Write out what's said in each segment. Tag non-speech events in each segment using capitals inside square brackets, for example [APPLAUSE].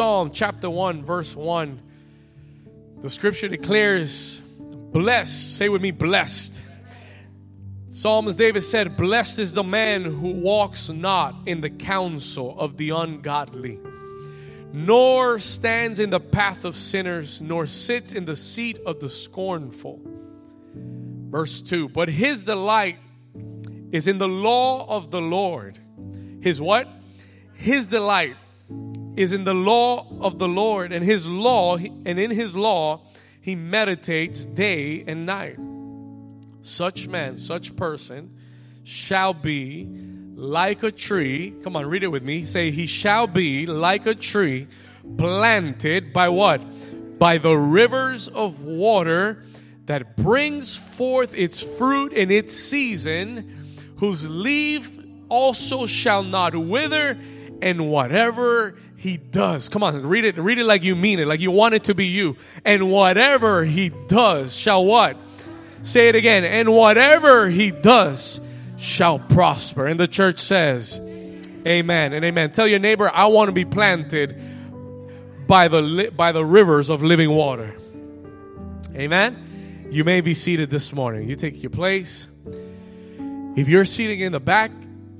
Psalm chapter 1, verse 1, the scripture declares, Blessed, say with me, blessed. Psalmist David said, Blessed is the man who walks not in the counsel of the ungodly, nor stands in the path of sinners, nor sits in the seat of the scornful. Verse 2 But his delight is in the law of the Lord. His what? His delight is in the law of the Lord, and his law, and in his law, he meditates day and night. Such man, such person shall be like a tree. Come on, read it with me. Say, He shall be like a tree planted by what? By the rivers of water that brings forth its fruit in its season, whose leaf also shall not wither, and whatever he does. Come on, read it, read it like you mean it, like you want it to be you. And whatever he does shall what? Say it again. And whatever he does shall prosper. And the church says, Amen and amen. Tell your neighbor, I want to be planted by the by the rivers of living water. Amen. You may be seated this morning. You take your place. If you're seating in the back,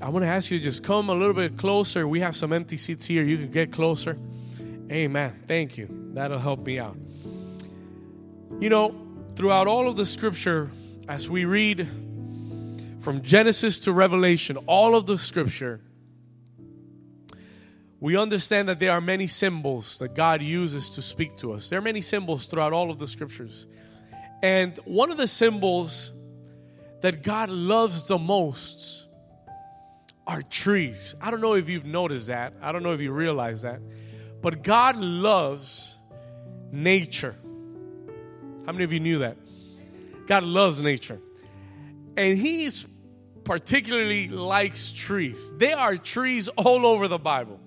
I want to ask you to just come a little bit closer. We have some empty seats here. You can get closer. Amen. Thank you. That'll help me out. You know, throughout all of the scripture, as we read from Genesis to Revelation, all of the scripture, we understand that there are many symbols that God uses to speak to us. There are many symbols throughout all of the scriptures. And one of the symbols that God loves the most are trees. I don't know if you've noticed that. I don't know if you realize that. But God loves nature. How many of you knew that? God loves nature. And He particularly likes trees. There are trees all over the Bible,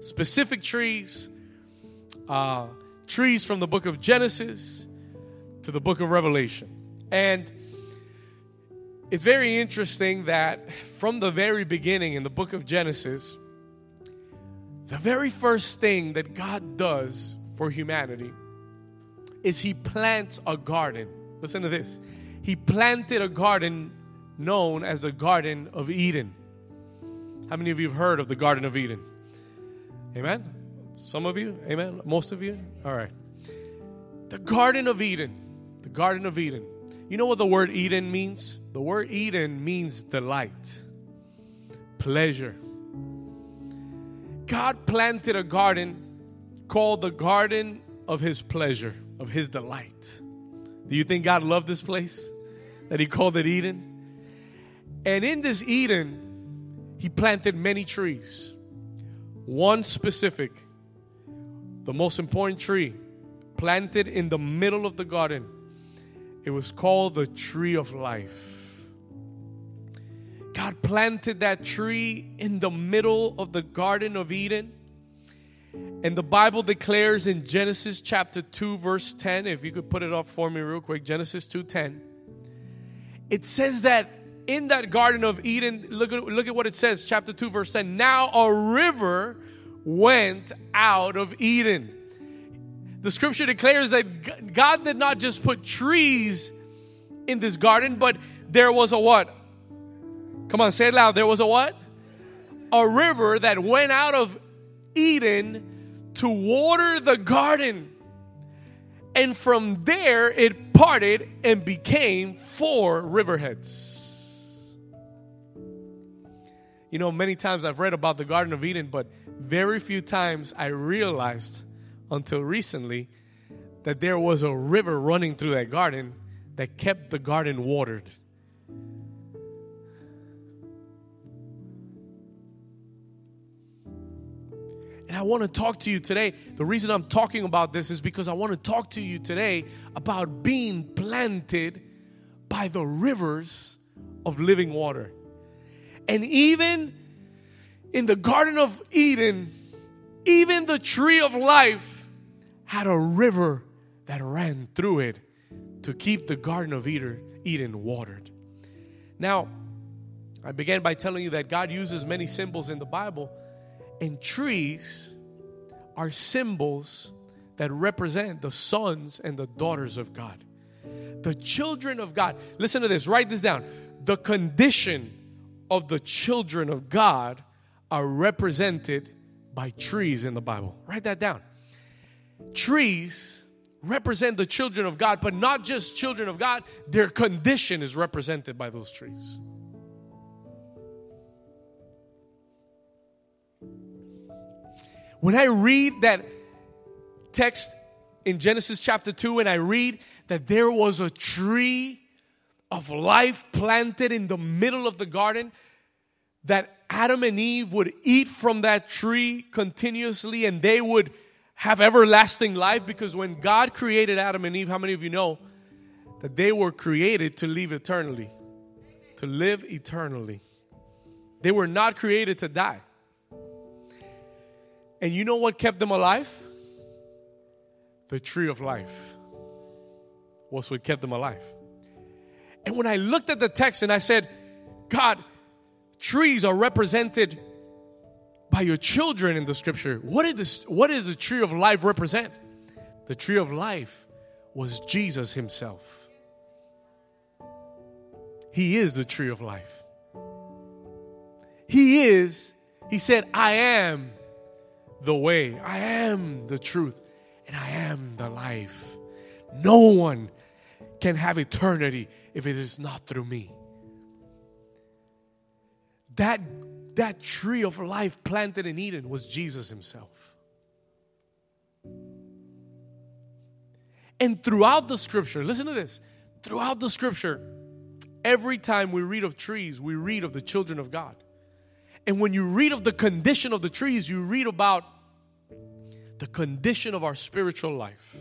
specific trees, uh, trees from the book of Genesis to the book of Revelation. And it's very interesting that from the very beginning in the book of Genesis, the very first thing that God does for humanity is He plants a garden. Listen to this. He planted a garden known as the Garden of Eden. How many of you have heard of the Garden of Eden? Amen? Some of you? Amen? Most of you? All right. The Garden of Eden. The Garden of Eden. You know what the word Eden means? The word Eden means delight, pleasure. God planted a garden called the Garden of His Pleasure, of His delight. Do you think God loved this place that He called it Eden? And in this Eden, He planted many trees. One specific, the most important tree, planted in the middle of the garden it was called the tree of life. God planted that tree in the middle of the Garden of Eden. And the Bible declares in Genesis chapter 2 verse 10, if you could put it up for me real quick, Genesis 2:10. It says that in that Garden of Eden, look at, look at what it says, chapter 2 verse 10. Now a river went out of Eden the scripture declares that God did not just put trees in this garden, but there was a what? Come on, say it loud. There was a what? A river that went out of Eden to water the garden. And from there it parted and became four riverheads. You know, many times I've read about the Garden of Eden, but very few times I realized until recently that there was a river running through that garden that kept the garden watered. And I want to talk to you today. The reason I'm talking about this is because I want to talk to you today about being planted by the rivers of living water. And even in the Garden of Eden, even the tree of life had a river that ran through it to keep the Garden of Eden watered. Now, I began by telling you that God uses many symbols in the Bible, and trees are symbols that represent the sons and the daughters of God. The children of God. Listen to this, write this down. The condition of the children of God are represented by trees in the Bible. Write that down. Trees represent the children of God, but not just children of God, their condition is represented by those trees. When I read that text in Genesis chapter 2 and I read that there was a tree of life planted in the middle of the garden, that Adam and Eve would eat from that tree continuously and they would have everlasting life because when God created Adam and Eve, how many of you know that they were created to live eternally? To live eternally. They were not created to die. And you know what kept them alive? The tree of life was what kept them alive. And when I looked at the text and I said, God, trees are represented by your children in the scripture. What, is this, what does the tree of life represent? The tree of life was Jesus Himself. He is the tree of life. He is, He said, I am the way, I am the truth, and I am the life. No one can have eternity if it is not through me. That, that tree of life planted in Eden was Jesus Himself. And throughout the scripture, listen to this throughout the scripture, every time we read of trees, we read of the children of God. And when you read of the condition of the trees, you read about the condition of our spiritual life.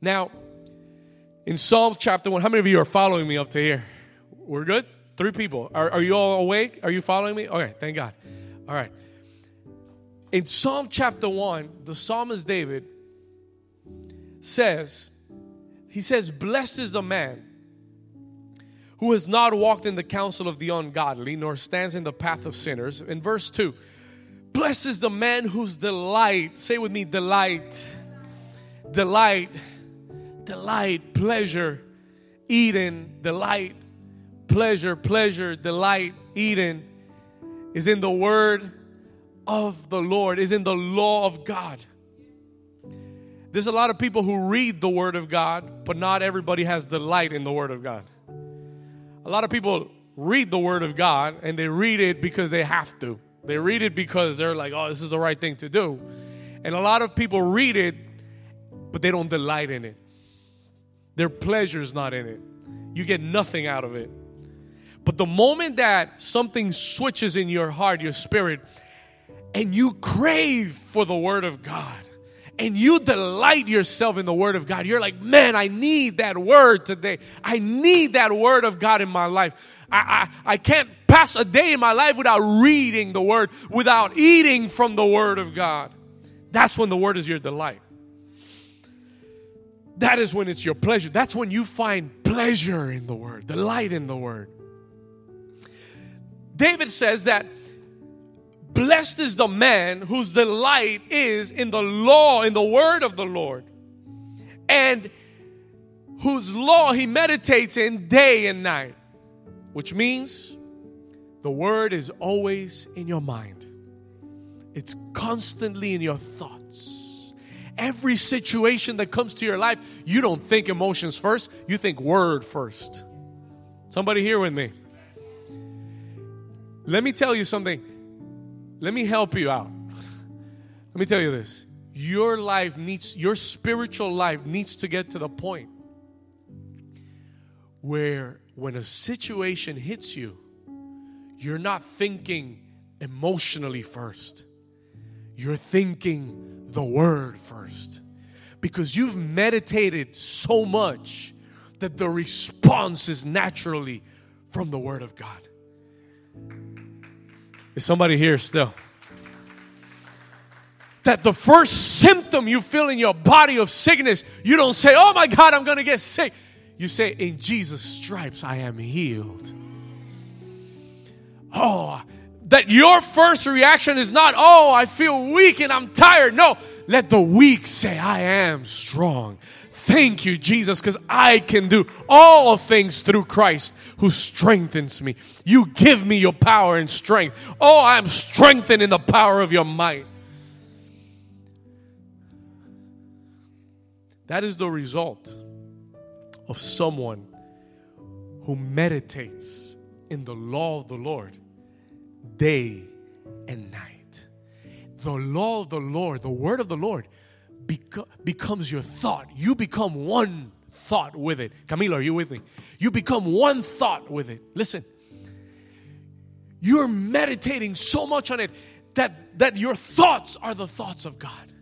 Now, in Psalm chapter 1, how many of you are following me up to here? We're good? Three people. Are, are you all awake? Are you following me? Okay, thank God. All right. In Psalm chapter 1, the psalmist David says, he says, Blessed is the man who has not walked in the counsel of the ungodly, nor stands in the path of sinners. In verse 2, blessed is the man whose delight, say with me, delight, delight, delight, pleasure, Eden, delight, pleasure, pleasure, delight, Eden is in the word of the Lord, is in the law of God. There's a lot of people who read the word of God, but not everybody has delight in the word of God. A lot of people read the word of God and they read it because they have to. They read it because they're like, oh, this is the right thing to do. And a lot of people read it, but they don't delight in it. Their pleasure's not in it. You get nothing out of it. But the moment that something switches in your heart, your spirit, and you crave for the Word of God, and you delight yourself in the Word of God, you're like, man, I need that Word today. I need that Word of God in my life. I, I, I can't pass a day in my life without reading the Word, without eating from the Word of God. That's when the Word is your delight. That is when it's your pleasure. That's when you find pleasure in the Word, delight in the Word. David says that blessed is the man whose delight is in the law, in the word of the Lord, and whose law he meditates in day and night, which means the word is always in your mind, it's constantly in your thoughts. Every situation that comes to your life, you don't think emotions first, you think word first. Somebody here with me. Let me tell you something. Let me help you out. Let me tell you this. Your life needs, your spiritual life needs to get to the point where when a situation hits you, you're not thinking emotionally first. You're thinking the word first. Because you've meditated so much that the response is naturally from the word of God. Is somebody here still? That the first symptom you feel in your body of sickness, you don't say, Oh my God, I'm gonna get sick. You say, In Jesus' stripes, I am healed. Oh, that your first reaction is not, oh, I feel weak and I'm tired. No, let the weak say, I am strong. Thank you, Jesus, because I can do all things through Christ who strengthens me. You give me your power and strength. Oh, I am strengthened in the power of your might. That is the result of someone who meditates in the law of the Lord day and night. The law of the Lord, the word of the Lord, beco- becomes your thought. You become one thought with it. Camilo, are you with me? You become one thought with it. Listen, you're meditating so much on it that, that your thoughts are the thoughts of God.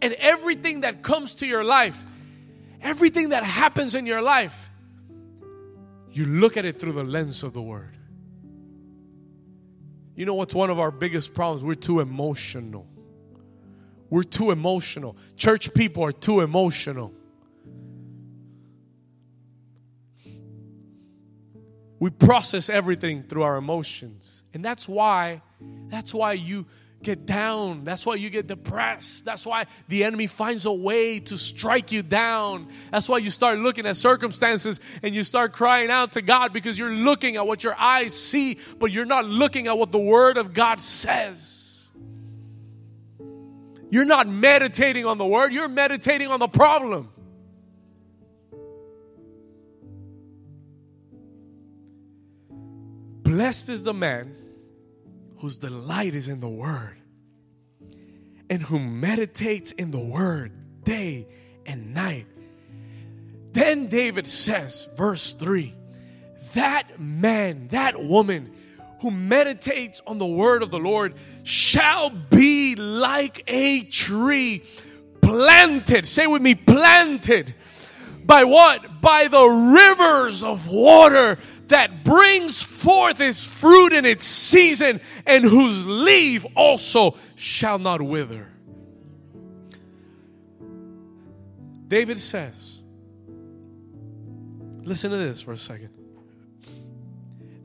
And everything that comes to your life, everything that happens in your life, you look at it through the lens of the Word. You know what's one of our biggest problems? We're too emotional. We're too emotional. Church people are too emotional. We process everything through our emotions. And that's why that's why you get down. That's why you get depressed. That's why the enemy finds a way to strike you down. That's why you start looking at circumstances and you start crying out to God because you're looking at what your eyes see, but you're not looking at what the Word of God says. You're not meditating on the Word, you're meditating on the problem. Blessed is the man whose delight is in the word and who meditates in the word day and night. Then David says, verse 3 that man, that woman who meditates on the word of the Lord shall be like a tree planted. Say with me, planted. By what? By the rivers of water that brings forth its fruit in its season and whose leaf also shall not wither. David says, listen to this for a second.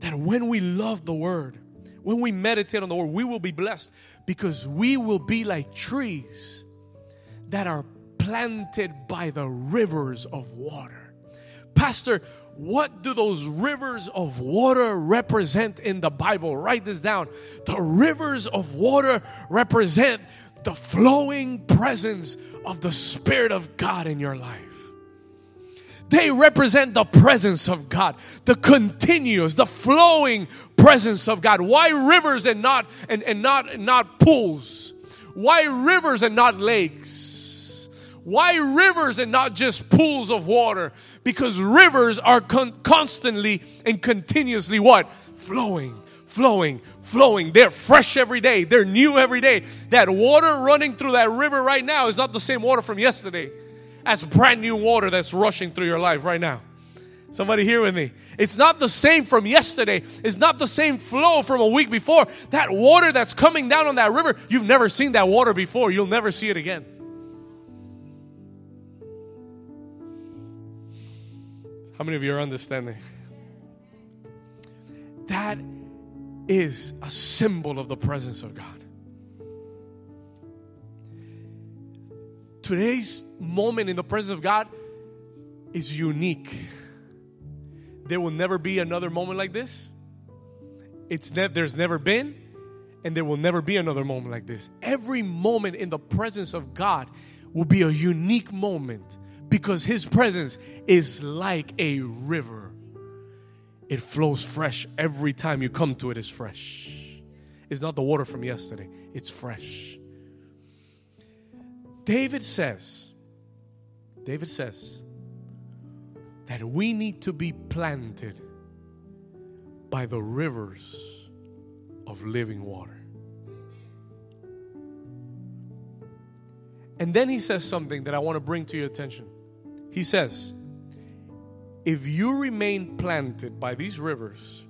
That when we love the word, when we meditate on the word, we will be blessed because we will be like trees that are planted by the rivers of water. Pastor, what do those rivers of water represent in the Bible? Write this down. The rivers of water represent the flowing presence of the Spirit of God in your life. They represent the presence of God, the continuous, the flowing presence of God. Why rivers and not and, and not not pools? Why rivers and not lakes? Why rivers and not just pools of water? Because rivers are con- constantly and continuously what? Flowing, flowing, flowing. They're fresh every day. They're new every day. That water running through that river right now is not the same water from yesterday. That's brand new water that's rushing through your life right now. Somebody here with me. It's not the same from yesterday. It's not the same flow from a week before. That water that's coming down on that river, you've never seen that water before. You'll never see it again. How many of you are understanding? That is a symbol of the presence of God. Today's moment in the presence of God is unique. There will never be another moment like this. It's ne- there's never been, and there will never be another moment like this. Every moment in the presence of God will be a unique moment because His presence is like a river. It flows fresh every time you come to it, it's fresh. It's not the water from yesterday, it's fresh. David says, David says that we need to be planted by the rivers of living water. And then he says something that I want to bring to your attention. He says, If you remain planted by these rivers,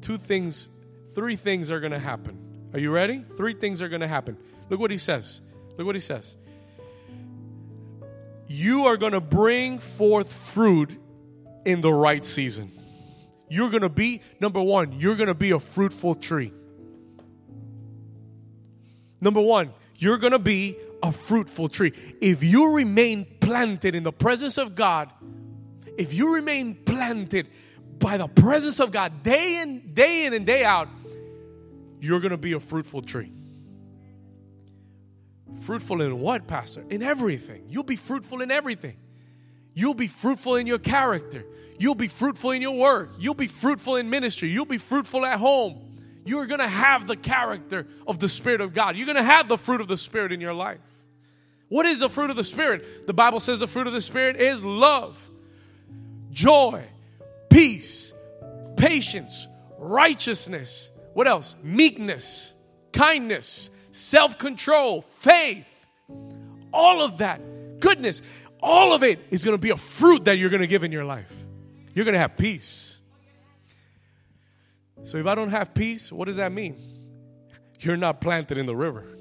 two things, three things are going to happen. Are you ready? Three things are going to happen. Look what he says. Look what he says. You are going to bring forth fruit in the right season. you're going to be number one, you're going to be a fruitful tree. Number one, you're going to be a fruitful tree. If you remain planted in the presence of God, if you remain planted by the presence of God day in, day in and day out, you're going to be a fruitful tree. Fruitful in what, Pastor? In everything. You'll be fruitful in everything. You'll be fruitful in your character. You'll be fruitful in your work. You'll be fruitful in ministry. You'll be fruitful at home. You're going to have the character of the Spirit of God. You're going to have the fruit of the Spirit in your life. What is the fruit of the Spirit? The Bible says the fruit of the Spirit is love, joy, peace, patience, righteousness. What else? Meekness, kindness, self control, faith. All of that, goodness, all of it is going to be a fruit that you're going to give in your life. You're going to have peace. So if I don't have peace, what does that mean? You're not planted in the river.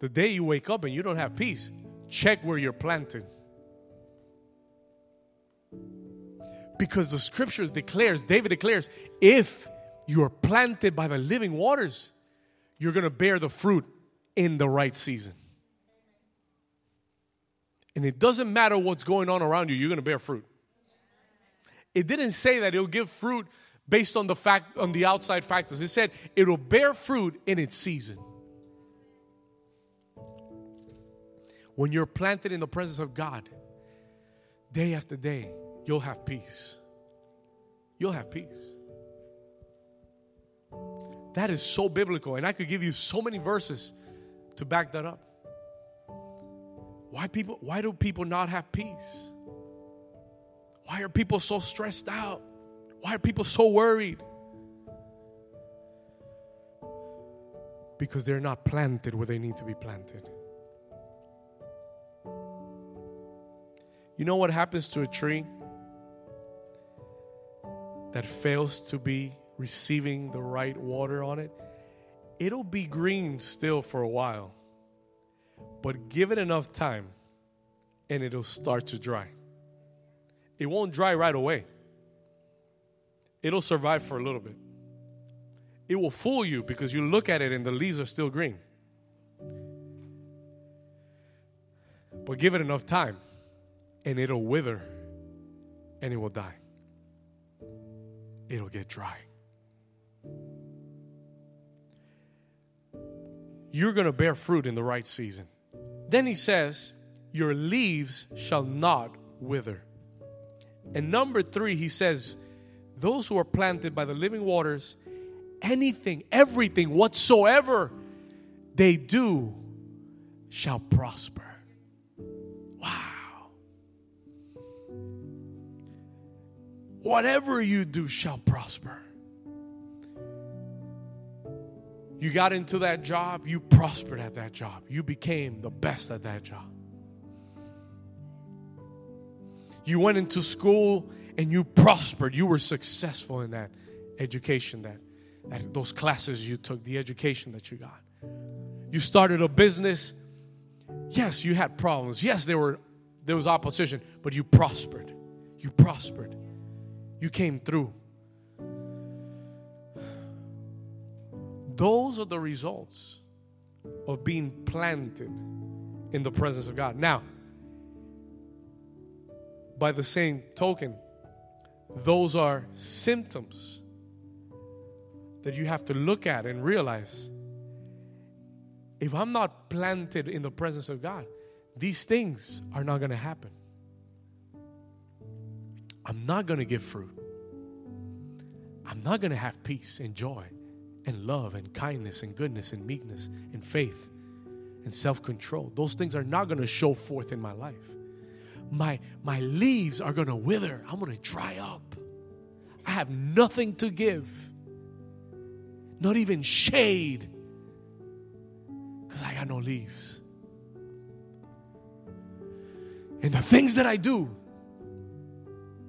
The day you wake up and you don't have peace, check where you're planted. Because the scriptures declares, David declares, if you are planted by the living waters, you're going to bear the fruit in the right season. And it doesn't matter what's going on around you, you're going to bear fruit. It didn't say that it'll give fruit based on the fact on the outside factors. It said it'll bear fruit in its season. When you're planted in the presence of God, day after day, you'll have peace. You'll have peace. That is so biblical, and I could give you so many verses to back that up. Why people why do people not have peace? Why are people so stressed out? Why are people so worried? Because they're not planted where they need to be planted. You know what happens to a tree that fails to be receiving the right water on it? It'll be green still for a while, but give it enough time and it'll start to dry. It won't dry right away, it'll survive for a little bit. It will fool you because you look at it and the leaves are still green. But give it enough time and it'll wither and it will die. It'll get dry. You're going to bear fruit in the right season. Then he says, Your leaves shall not wither. And number three, he says, Those who are planted by the living waters, anything, everything whatsoever they do shall prosper. Whatever you do shall prosper. You got into that job, you prospered at that job. You became the best at that job. You went into school and you prospered. You were successful in that education that, that those classes you took, the education that you got. You started a business. Yes, you had problems. Yes, there were there was opposition, but you prospered. You prospered. You came through. Those are the results of being planted in the presence of God. Now, by the same token, those are symptoms that you have to look at and realize if I'm not planted in the presence of God, these things are not going to happen. I'm not going to give fruit. I'm not going to have peace and joy and love and kindness and goodness and meekness and faith and self control. Those things are not going to show forth in my life. My, my leaves are going to wither. I'm going to dry up. I have nothing to give, not even shade, because I got no leaves. And the things that I do,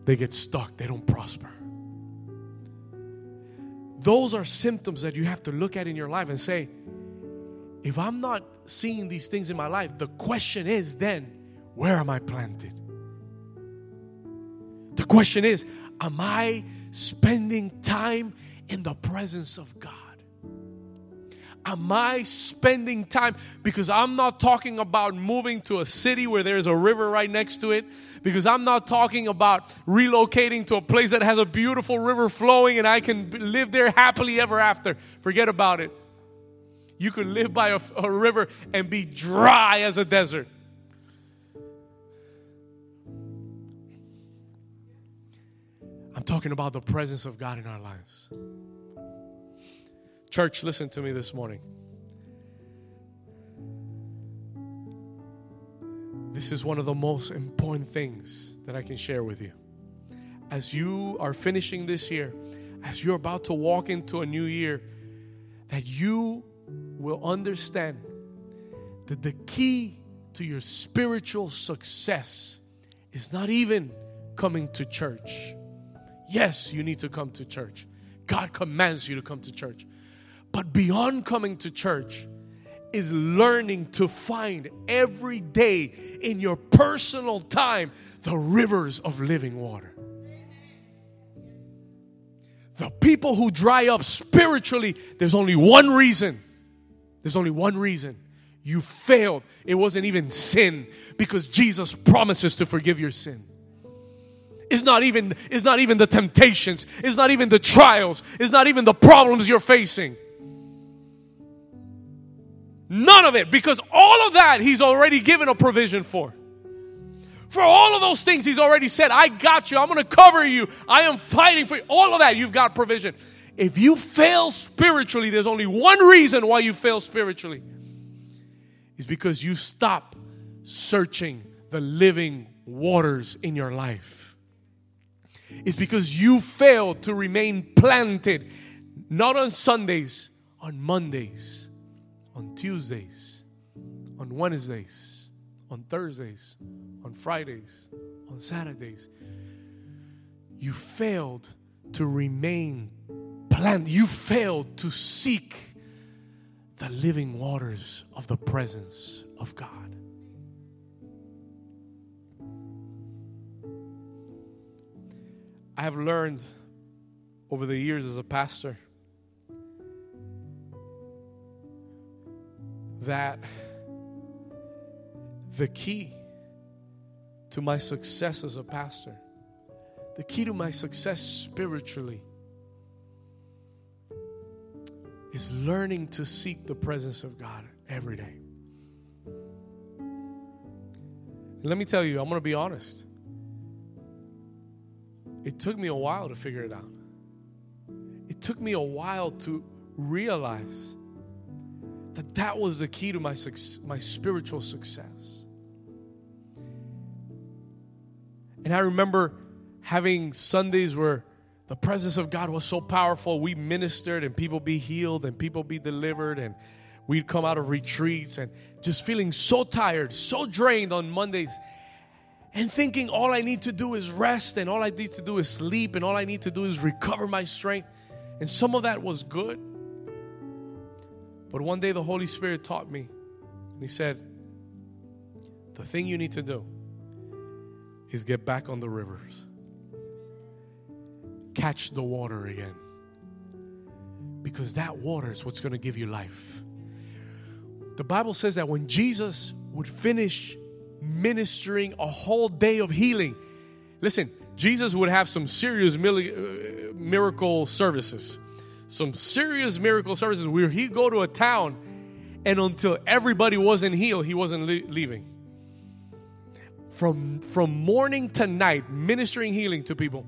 they get stuck, they don't prosper. Those are symptoms that you have to look at in your life and say, if I'm not seeing these things in my life, the question is then, where am I planted? The question is Am I spending time in the presence of God? Am I spending time? Because I'm not talking about moving to a city where there's a river right next to it. Because I'm not talking about relocating to a place that has a beautiful river flowing and I can live there happily ever after. Forget about it. You could live by a, a river and be dry as a desert. I'm talking about the presence of God in our lives. Church, listen to me this morning. This is one of the most important things that I can share with you. As you are finishing this year, as you're about to walk into a new year, that you will understand that the key to your spiritual success is not even coming to church. Yes, you need to come to church. God commands you to come to church. But beyond coming to church is learning to find every day in your personal time the rivers of living water. The people who dry up spiritually, there's only one reason. There's only one reason. You failed. It wasn't even sin because Jesus promises to forgive your sin. It's not even it's not even the temptations, it's not even the trials, it's not even the problems you're facing. None of it, because all of that He's already given a provision for. For all of those things, He's already said, I got you, I'm gonna cover you, I am fighting for you. All of that, you've got provision. If you fail spiritually, there's only one reason why you fail spiritually. Is because you stop searching the living waters in your life. It's because you fail to remain planted, not on Sundays, on Mondays on Tuesdays, on Wednesdays, on Thursdays, on Fridays, on Saturdays. You failed to remain planted. You failed to seek the living waters of the presence of God. I have learned over the years as a pastor that the key to my success as a pastor, the key to my success spiritually, is learning to seek the presence of God every day. let me tell you, I'm going to be honest. It took me a while to figure it out. It took me a while to realize that that was the key to my, my spiritual success. And I remember having Sundays where the presence of God was so powerful. We ministered and people be healed and people be delivered and we'd come out of retreats and just feeling so tired, so drained on Mondays and thinking all I need to do is rest and all I need to do is sleep and all I need to do is recover my strength. And some of that was good. But one day the Holy Spirit taught me, and He said, The thing you need to do is get back on the rivers, catch the water again. Because that water is what's going to give you life. The Bible says that when Jesus would finish ministering a whole day of healing, listen, Jesus would have some serious uh, miracle services some serious miracle services where he'd go to a town and until everybody wasn't healed, he wasn't le- leaving. From, from morning to night, ministering healing to people.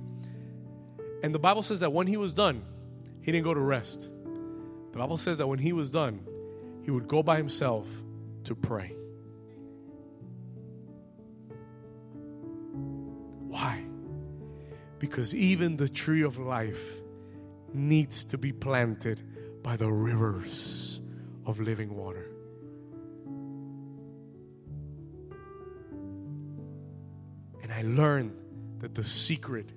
And the Bible says that when he was done, he didn't go to rest. The Bible says that when he was done, he would go by himself to pray. Why? Because even the tree of life needs to be planted by the rivers of living water. And I learned that the secret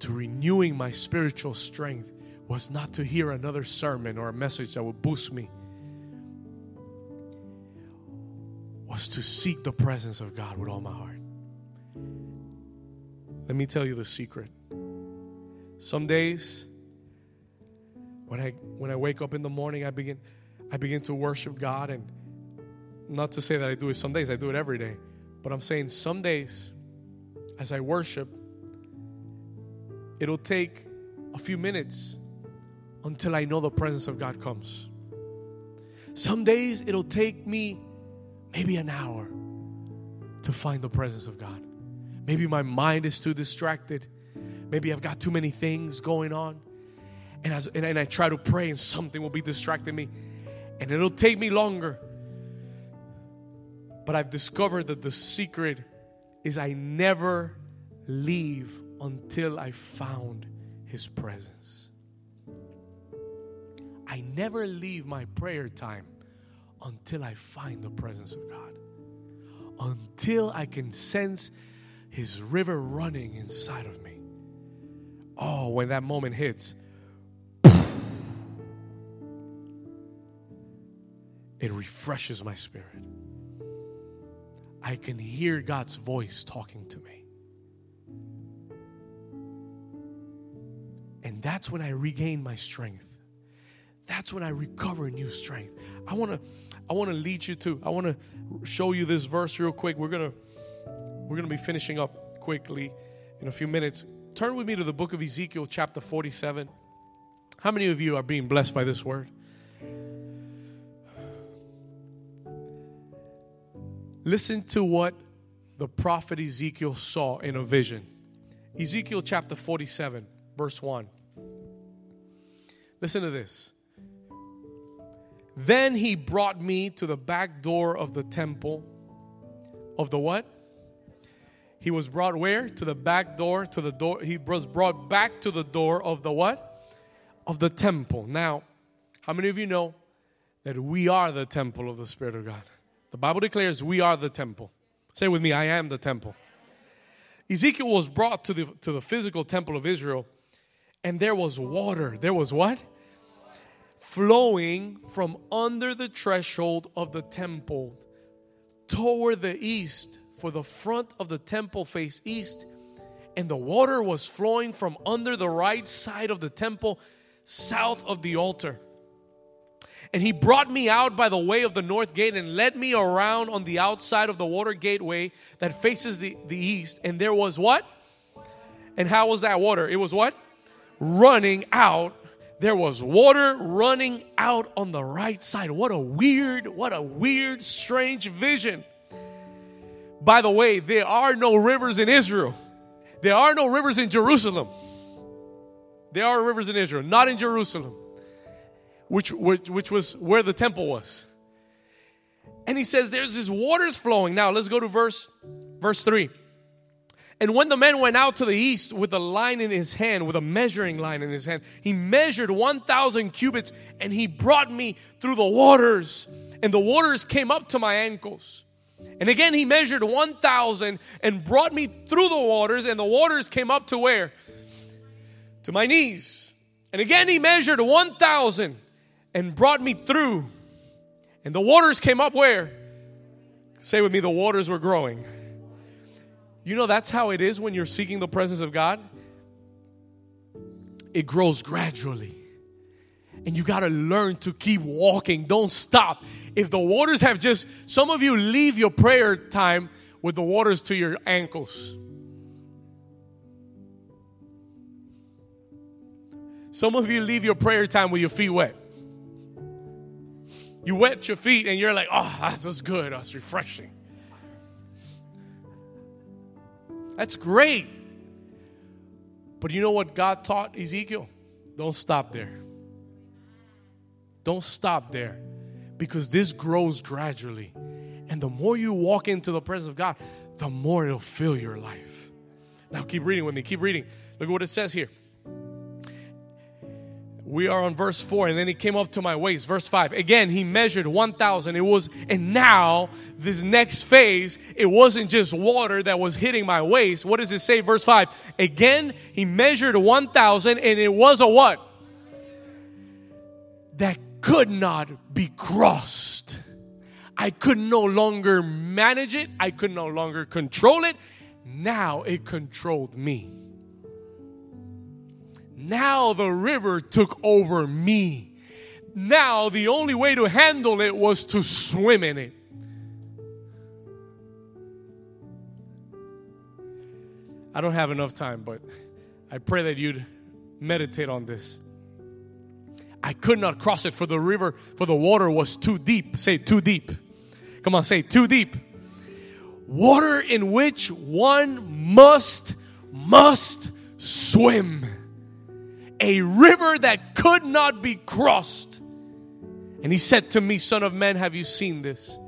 to renewing my spiritual strength was not to hear another sermon or a message that would boost me, was to seek the presence of God with all my heart. Let me tell you the secret. Some days when I when I wake up in the morning, I begin I begin to worship God and not to say that I do it some days, I do it every day. But I'm saying some days as I worship, it'll take a few minutes until I know the presence of God comes. Some days it'll take me maybe an hour to find the presence of God. Maybe my mind is too distracted. Maybe I've got too many things going on. And, as, and, and I try to pray and something will be distracting me. And it'll take me longer. But I've discovered that the secret is I never leave until I found His presence. I never leave my prayer time until I find the presence of God. Until I can sense His river running inside of me. Oh, when that moment hits, it refreshes my spirit. I can hear God's voice talking to me. And that's when I regain my strength. That's when I recover new strength. I want to I want to lead you to I want to show you this verse real quick. We're going to we're going to be finishing up quickly in a few minutes. Turn with me to the book of Ezekiel chapter 47. How many of you are being blessed by this word? Listen to what the prophet Ezekiel saw in a vision. Ezekiel chapter 47, verse 1. Listen to this. Then he brought me to the back door of the temple. Of the what? He was brought where? To the back door, to the door. He was brought back to the door of the what? Of the temple. Now, how many of you know that we are the temple of the Spirit of God? The Bible declares we are the temple. Say with me, I am the temple. Ezekiel was brought to the, to the physical temple of Israel, and there was water. There was what? flowing from under the threshold of the temple toward the east, for the front of the temple faced east, and the water was flowing from under the right side of the temple, south of the altar. And he brought me out by the way of the north gate and led me around on the outside of the water gateway that faces the, the east. And there was what? And how was that water? It was what? Running out there was water running out on the right side. What a weird, what a weird, strange vision. By the way, there are no rivers in Israel. There are no rivers in Jerusalem. There are rivers in Israel, not in Jerusalem, which, which, which was where the temple was. And he says, There's this waters flowing. Now let's go to verse, verse 3. And when the man went out to the east with a line in his hand, with a measuring line in his hand, he measured 1,000 cubits and he brought me through the waters. And the waters came up to my ankles. And again, he measured 1,000 and brought me through the waters. And the waters came up to where? To my knees. And again, he measured 1,000 and brought me through. And the waters came up where? Say with me, the waters were growing. You know, that's how it is when you're seeking the presence of God. It grows gradually. And you got to learn to keep walking. Don't stop. If the waters have just, some of you leave your prayer time with the waters to your ankles. Some of you leave your prayer time with your feet wet. You wet your feet and you're like, oh, that's good. That's refreshing. That's great. But you know what God taught Ezekiel? Don't stop there. Don't stop there because this grows gradually. And the more you walk into the presence of God, the more it'll fill your life. Now, keep reading with me. Keep reading. Look at what it says here. We are on verse 4, and then he came up to my waist. Verse 5. Again, he measured 1,000. It was, and now, this next phase, it wasn't just water that was hitting my waist. What does it say? Verse 5. Again, he measured 1,000, and it was a what? That could not be crossed. I could no longer manage it. I could no longer control it. now it controlled me. Now the river took over me. Now the only way to handle it was to swim in it. I don't have enough time, but I pray that you'd meditate on this. I could not cross it for the river, for the water was too deep. Say, too deep. Come on, say, too deep. Water in which one must, must swim. A river that could not be crossed. And he said to me, Son of man, have you seen this?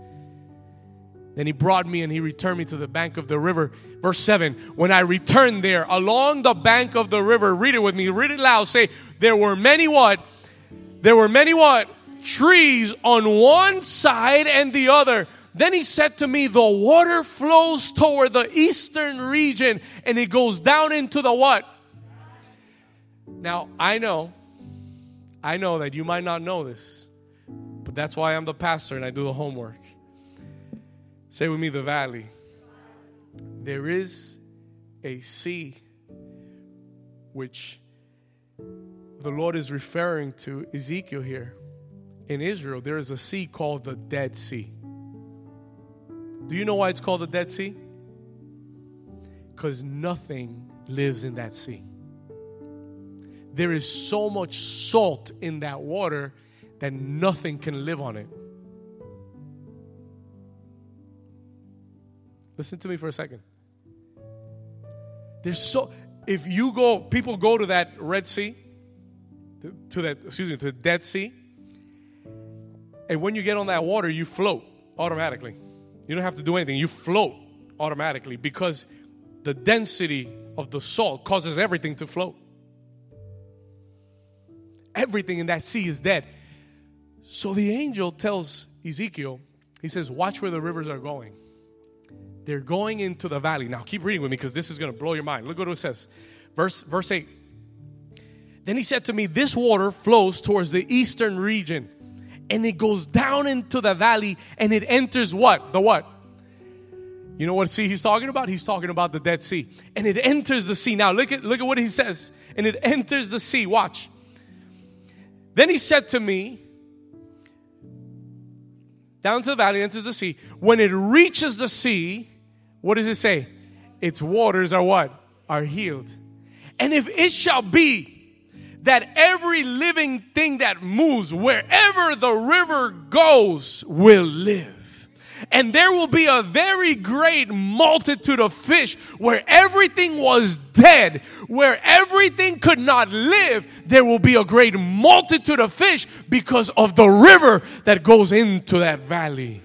Then he brought me and he returned me to the bank of the river. Verse 7 When I returned there along the bank of the river, read it with me, read it loud. Say, There were many what? There were many what? Trees on one side and the other. Then he said to me, The water flows toward the eastern region and it goes down into the what? Now, I know, I know that you might not know this, but that's why I'm the pastor and I do the homework. Say with me, the valley. There is a sea which the Lord is referring to Ezekiel here. In Israel, there is a sea called the Dead Sea. Do you know why it's called the Dead Sea? Because nothing lives in that sea. There is so much salt in that water that nothing can live on it. Listen to me for a second. There's so if you go, people go to that Red Sea, to, to that excuse me, to the Dead Sea, and when you get on that water, you float automatically. You don't have to do anything. You float automatically because the density of the salt causes everything to float. Everything in that sea is dead. So the angel tells Ezekiel, he says, Watch where the rivers are going. They're going into the valley. Now keep reading with me because this is going to blow your mind. Look what it says. Verse verse 8. Then he said to me, This water flows towards the eastern region, and it goes down into the valley, and it enters what? The what? You know what sea he's talking about? He's talking about the Dead Sea. And it enters the sea. Now look at look at what he says. And it enters the sea. Watch. Then he said to me, down to the valley, enters the sea. When it reaches the sea, what does it say? Its waters are what? Are healed. And if it shall be that every living thing that moves wherever the river goes will live. And there will be a very great multitude of fish where everything was dead, where everything could not live. There will be a great multitude of fish because of the river that goes into that valley.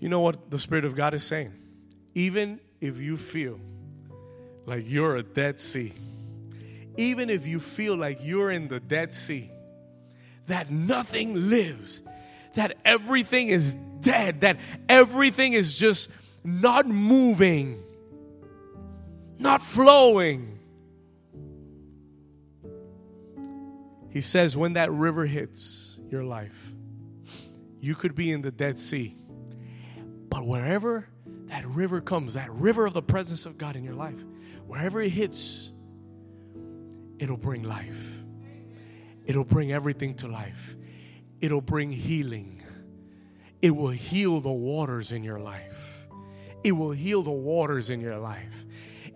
You know what the Spirit of God is saying? Even if you feel like you're a Dead Sea, even if you feel like you're in the Dead Sea, that nothing lives, that everything is dead, that everything is just not moving, not flowing. He says, when that river hits your life, you could be in the Dead Sea but wherever that river comes, that river of the presence of God in your life, wherever it hits, it'll bring life. It'll bring everything to life. It'll bring healing. It will heal the waters in your life. It will heal the waters in your life.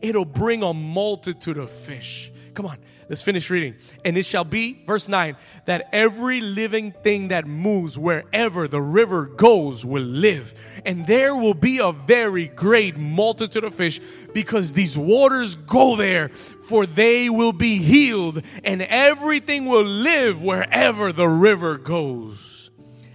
It'll bring a multitude of fish. Come on, let's finish reading. And it shall be, verse 9, that every living thing that moves wherever the river goes will live. And there will be a very great multitude of fish because these waters go there, for they will be healed, and everything will live wherever the river goes.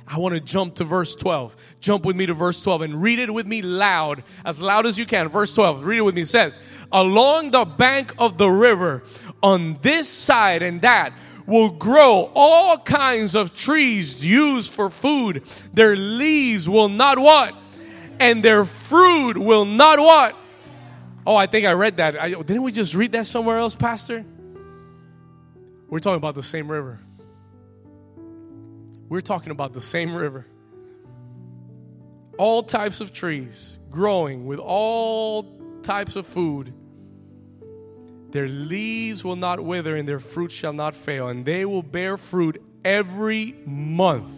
I want to jump to verse 12. Jump with me to verse 12 and read it with me loud, as loud as you can. Verse 12, read it with me. It says, Along the bank of the river, on this side and that, will grow all kinds of trees used for food. Their leaves will not what? And their fruit will not what? Oh, I think I read that. I, didn't we just read that somewhere else, Pastor? We're talking about the same river. We're talking about the same river. All types of trees growing with all types of food. Their leaves will not wither and their fruit shall not fail, and they will bear fruit every month.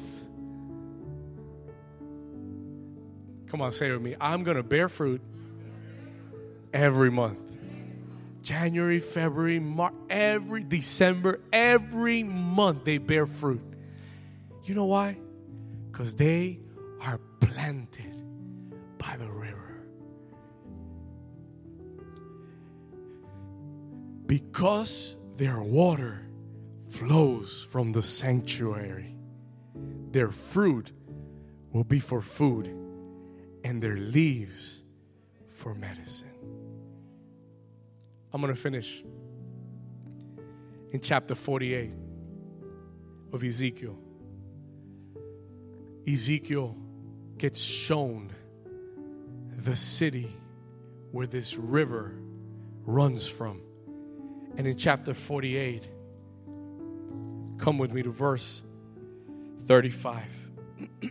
Come on, say it with me. I'm going to bear fruit every month. January, February, March, every December, every month they bear fruit. You know why? Because they are planted by the river. Because their water flows from the sanctuary, their fruit will be for food, and their leaves for medicine. I'm going to finish in chapter 48 of Ezekiel. Ezekiel gets shown the city where this river runs from. And in chapter 48, come with me to verse 35. [CLEARS THROAT]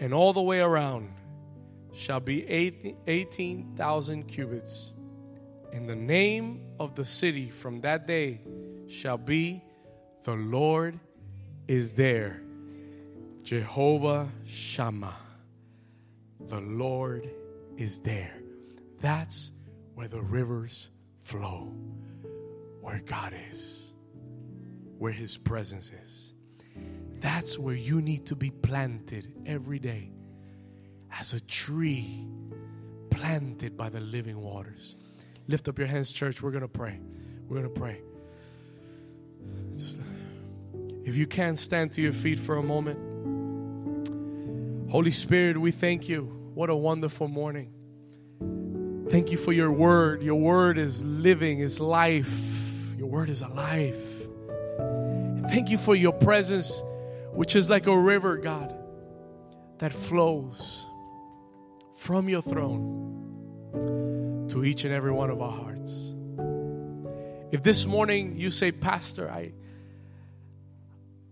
and all the way around shall be 18,000 cubits. And the name of the city from that day shall be the Lord is there. Jehovah Shammah. The Lord is there. That's where the rivers flow, where God is, where His presence is. That's where you need to be planted every day as a tree planted by the living waters. Lift up your hands, church. We're going to pray. We're going to pray. Just, if you can't stand to your feet for a moment. Holy Spirit, we thank you. What a wonderful morning. Thank you for your word. Your word is living, is life. Your word is alive. thank you for your presence, which is like a river, God, that flows from your throne to each and every one of our hearts. If this morning you say, Pastor, I,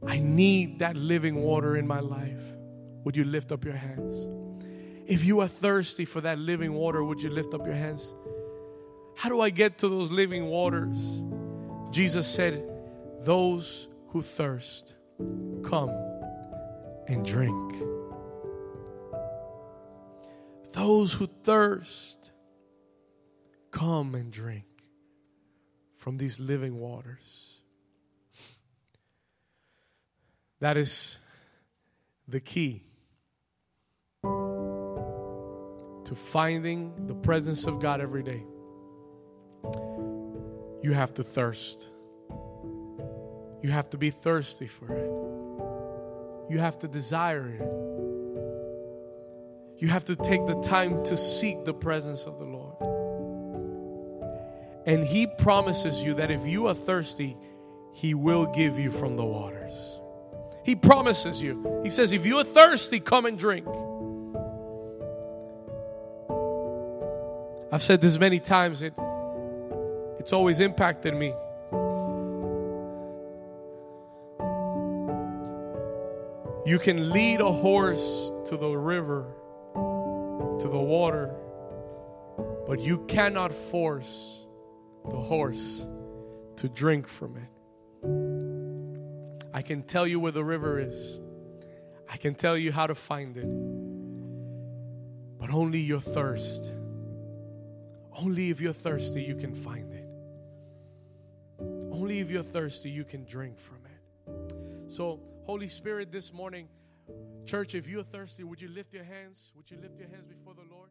I need that living water in my life, would you lift up your hands? If you are thirsty for that living water, would you lift up your hands? How do I get to those living waters? Jesus said, Those who thirst, come and drink. Those who thirst, come and drink from these living waters. That is the key to finding the presence of God every day. You have to thirst. You have to be thirsty for it. You have to desire it. You have to take the time to seek the presence of the Lord. And He promises you that if you are thirsty, He will give you from the waters. He promises you. He says, if you are thirsty, come and drink. I've said this many times, it, it's always impacted me. You can lead a horse to the river to the water, but you cannot force the horse to drink from it. I can tell you where the river is, I can tell you how to find it, but only your thirst. Only if you're thirsty, you can find it. Only if you're thirsty, you can drink from it. So, Holy Spirit, this morning, Church, if you're thirsty, would you lift your hands? Would you lift your hands before the Lord?